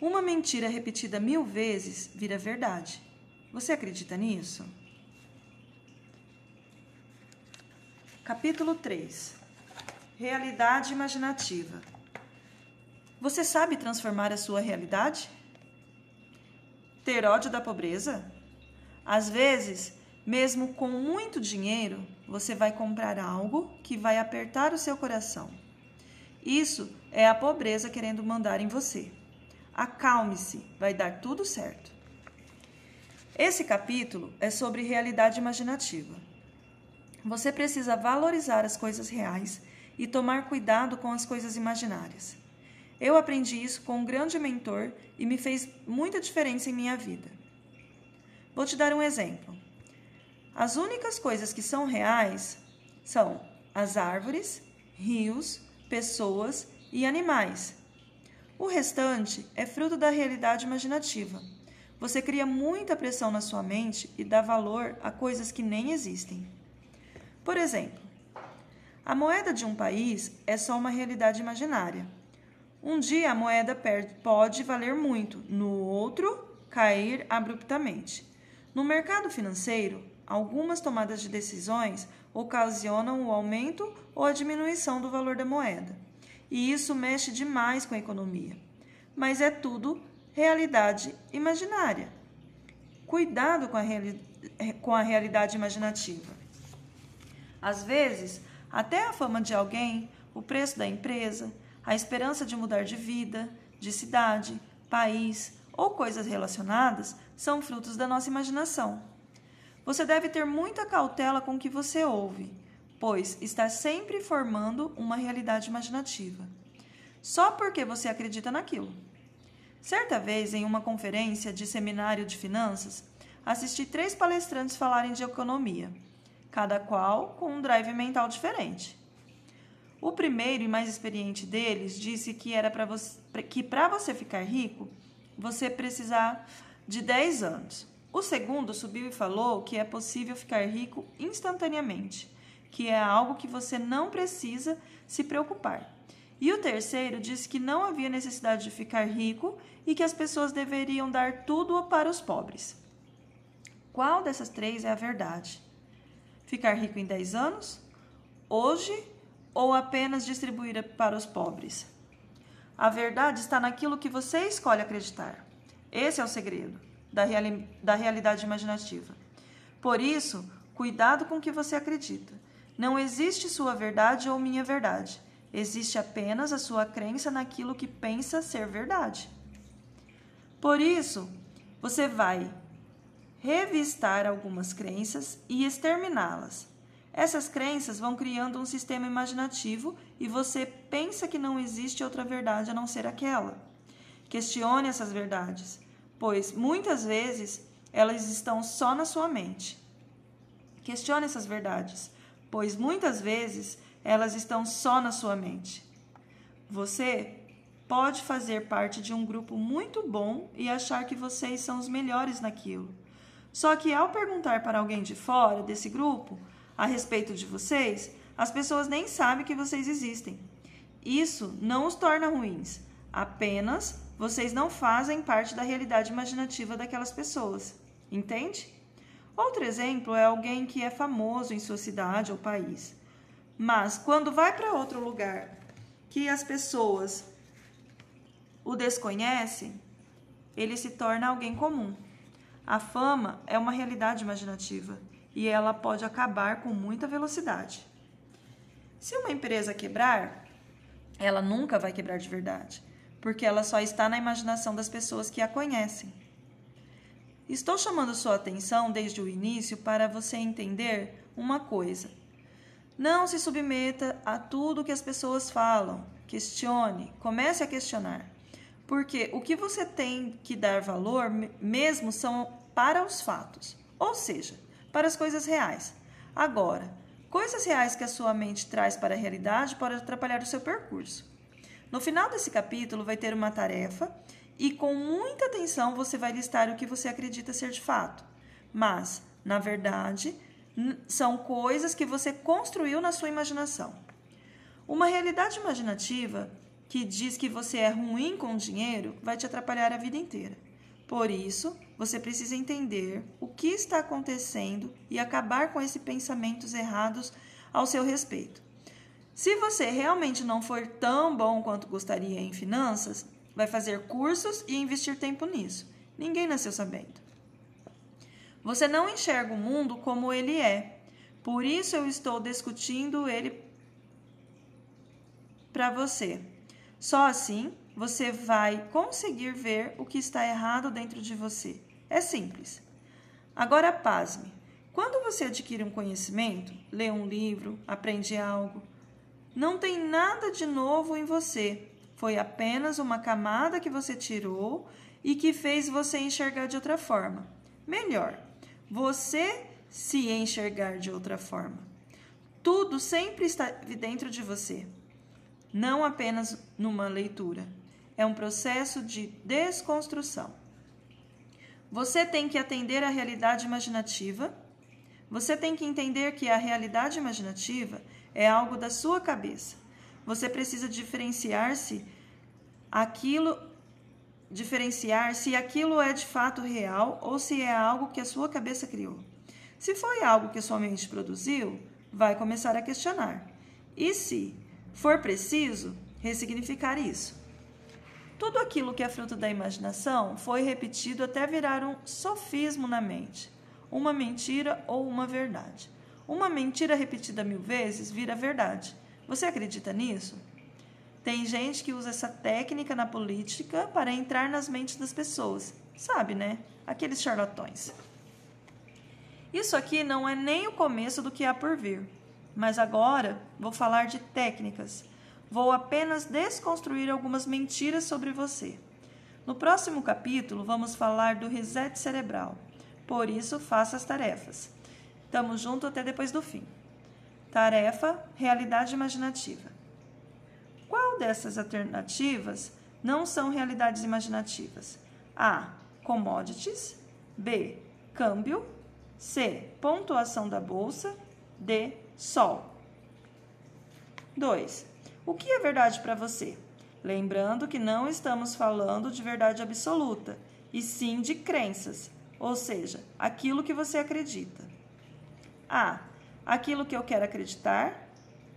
Uma mentira repetida mil vezes vira verdade. Você acredita nisso? Capítulo 3 Realidade imaginativa. Você sabe transformar a sua realidade? Ter ódio da pobreza? Às vezes, mesmo com muito dinheiro, você vai comprar algo que vai apertar o seu coração. Isso é a pobreza querendo mandar em você. Acalme-se, vai dar tudo certo. Esse capítulo é sobre realidade imaginativa. Você precisa valorizar as coisas reais e tomar cuidado com as coisas imaginárias. Eu aprendi isso com um grande mentor e me fez muita diferença em minha vida. Vou te dar um exemplo. As únicas coisas que são reais são as árvores, rios, pessoas e animais. O restante é fruto da realidade imaginativa. Você cria muita pressão na sua mente e dá valor a coisas que nem existem. Por exemplo, a moeda de um país é só uma realidade imaginária. Um dia a moeda pode valer muito, no outro, cair abruptamente. No mercado financeiro, algumas tomadas de decisões ocasionam o aumento ou a diminuição do valor da moeda. E isso mexe demais com a economia. Mas é tudo realidade imaginária. Cuidado com a, reali com a realidade imaginativa. Às vezes, até a fama de alguém, o preço da empresa, a esperança de mudar de vida, de cidade, país ou coisas relacionadas são frutos da nossa imaginação. Você deve ter muita cautela com o que você ouve, pois está sempre formando uma realidade imaginativa. Só porque você acredita naquilo. Certa vez, em uma conferência de seminário de finanças, assisti três palestrantes falarem de economia, cada qual com um drive mental diferente. O primeiro e mais experiente deles disse que era para você que para você ficar rico, você precisar de 10 anos. O segundo subiu e falou que é possível ficar rico instantaneamente, que é algo que você não precisa se preocupar. E o terceiro disse que não havia necessidade de ficar rico e que as pessoas deveriam dar tudo para os pobres. Qual dessas três é a verdade? Ficar rico em 10 anos? Hoje? Ou apenas distribuir para os pobres? A verdade está naquilo que você escolhe acreditar. Esse é o segredo da, reali da realidade imaginativa. Por isso, cuidado com o que você acredita. Não existe sua verdade ou minha verdade. Existe apenas a sua crença naquilo que pensa ser verdade. Por isso, você vai revistar algumas crenças e exterminá-las. Essas crenças vão criando um sistema imaginativo e você pensa que não existe outra verdade a não ser aquela. Questione essas verdades pois muitas vezes elas estão só na sua mente. Questione essas verdades, pois muitas vezes elas estão só na sua mente. Você pode fazer parte de um grupo muito bom e achar que vocês são os melhores naquilo. Só que ao perguntar para alguém de fora desse grupo a respeito de vocês, as pessoas nem sabem que vocês existem. Isso não os torna ruins, apenas vocês não fazem parte da realidade imaginativa daquelas pessoas. Entende? Outro exemplo é alguém que é famoso em sua cidade ou país. Mas quando vai para outro lugar que as pessoas o desconhecem, ele se torna alguém comum. A fama é uma realidade imaginativa e ela pode acabar com muita velocidade. Se uma empresa quebrar, ela nunca vai quebrar de verdade porque ela só está na imaginação das pessoas que a conhecem. Estou chamando sua atenção desde o início para você entender uma coisa. Não se submeta a tudo que as pessoas falam. Questione, comece a questionar. Porque o que você tem que dar valor mesmo são para os fatos, ou seja, para as coisas reais. Agora, coisas reais que a sua mente traz para a realidade podem atrapalhar o seu percurso. No final desse capítulo vai ter uma tarefa e com muita atenção você vai listar o que você acredita ser de fato. Mas, na verdade, são coisas que você construiu na sua imaginação. Uma realidade imaginativa que diz que você é ruim com dinheiro vai te atrapalhar a vida inteira. Por isso, você precisa entender o que está acontecendo e acabar com esses pensamentos errados ao seu respeito. Se você realmente não for tão bom quanto gostaria em finanças, vai fazer cursos e investir tempo nisso. Ninguém nasceu sabendo. Você não enxerga o mundo como ele é. Por isso eu estou discutindo ele para você. Só assim você vai conseguir ver o que está errado dentro de você. É simples. Agora, pasme. Quando você adquire um conhecimento, lê um livro, aprende algo, não tem nada de novo em você. Foi apenas uma camada que você tirou e que fez você enxergar de outra forma. Melhor, você se enxergar de outra forma. Tudo sempre está dentro de você, não apenas numa leitura é um processo de desconstrução. Você tem que atender à realidade imaginativa. Você tem que entender que a realidade imaginativa é algo da sua cabeça. Você precisa diferenciar-se aquilo diferenciar se aquilo é de fato real ou se é algo que a sua cabeça criou. Se foi algo que sua mente produziu, vai começar a questionar. E se for preciso, ressignificar isso. Tudo aquilo que é fruto da imaginação foi repetido até virar um sofismo na mente, uma mentira ou uma verdade. Uma mentira repetida mil vezes vira verdade. Você acredita nisso? Tem gente que usa essa técnica na política para entrar nas mentes das pessoas. Sabe, né? Aqueles charlatões. Isso aqui não é nem o começo do que há por vir, mas agora vou falar de técnicas Vou apenas desconstruir algumas mentiras sobre você. No próximo capítulo, vamos falar do reset cerebral. Por isso, faça as tarefas. Tamo junto até depois do fim. Tarefa: realidade imaginativa. Qual dessas alternativas não são realidades imaginativas? A. Commodities. B. Câmbio. C. Pontuação da bolsa. D. Sol. 2. O que é verdade para você? Lembrando que não estamos falando de verdade absoluta, e sim de crenças, ou seja, aquilo que você acredita. A. Aquilo que eu quero acreditar.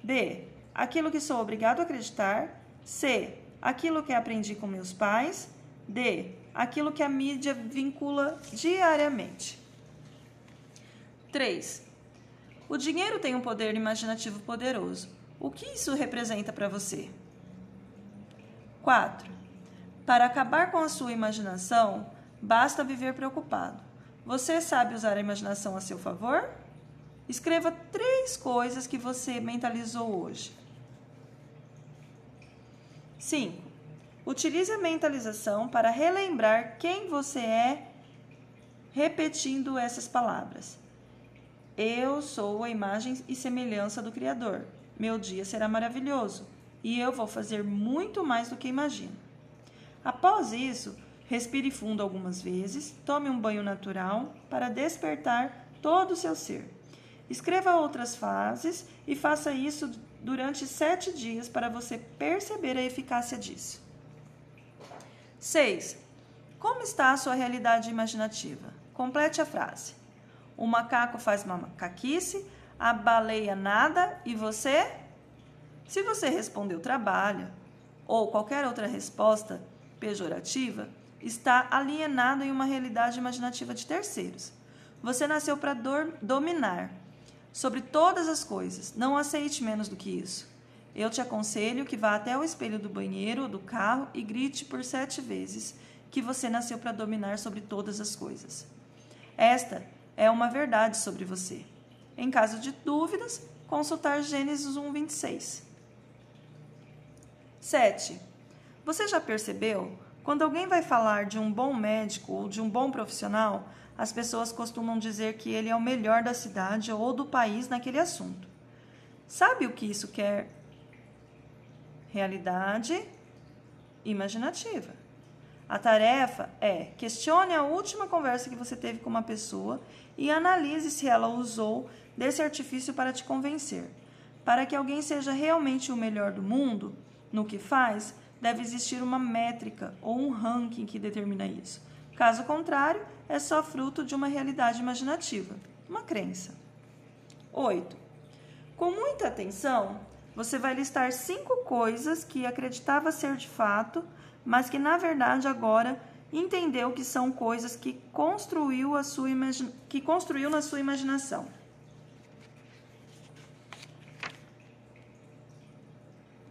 B. Aquilo que sou obrigado a acreditar. C. Aquilo que aprendi com meus pais. D. Aquilo que a mídia vincula diariamente. 3. O dinheiro tem um poder imaginativo poderoso. O que isso representa para você? 4. Para acabar com a sua imaginação, basta viver preocupado. Você sabe usar a imaginação a seu favor? Escreva três coisas que você mentalizou hoje. 5. Utilize a mentalização para relembrar quem você é repetindo essas palavras. Eu sou a imagem e semelhança do Criador. Meu dia será maravilhoso e eu vou fazer muito mais do que imagino. Após isso, respire fundo algumas vezes, tome um banho natural para despertar todo o seu ser. Escreva outras fases e faça isso durante sete dias para você perceber a eficácia disso. 6. Como está a sua realidade imaginativa? Complete a frase. O macaco faz uma macaquice, a baleia nada e você? Se você respondeu trabalha ou qualquer outra resposta pejorativa, está alienado em uma realidade imaginativa de terceiros. Você nasceu para dominar sobre todas as coisas. Não aceite menos do que isso. Eu te aconselho que vá até o espelho do banheiro ou do carro e grite por sete vezes que você nasceu para dominar sobre todas as coisas. Esta é uma verdade sobre você. Em caso de dúvidas, consultar Gênesis 1, 26. 7. Você já percebeu? Quando alguém vai falar de um bom médico ou de um bom profissional, as pessoas costumam dizer que ele é o melhor da cidade ou do país naquele assunto. Sabe o que isso quer? Realidade imaginativa. A tarefa é questione a última conversa que você teve com uma pessoa e analise se ela usou desse artifício para te convencer. Para que alguém seja realmente o melhor do mundo no que faz, deve existir uma métrica ou um ranking que determina isso. Caso contrário, é só fruto de uma realidade imaginativa, uma crença. 8. Com muita atenção, você vai listar cinco coisas que acreditava ser de fato, mas que na verdade agora entendeu que são coisas que construiu, a sua que construiu na sua imaginação.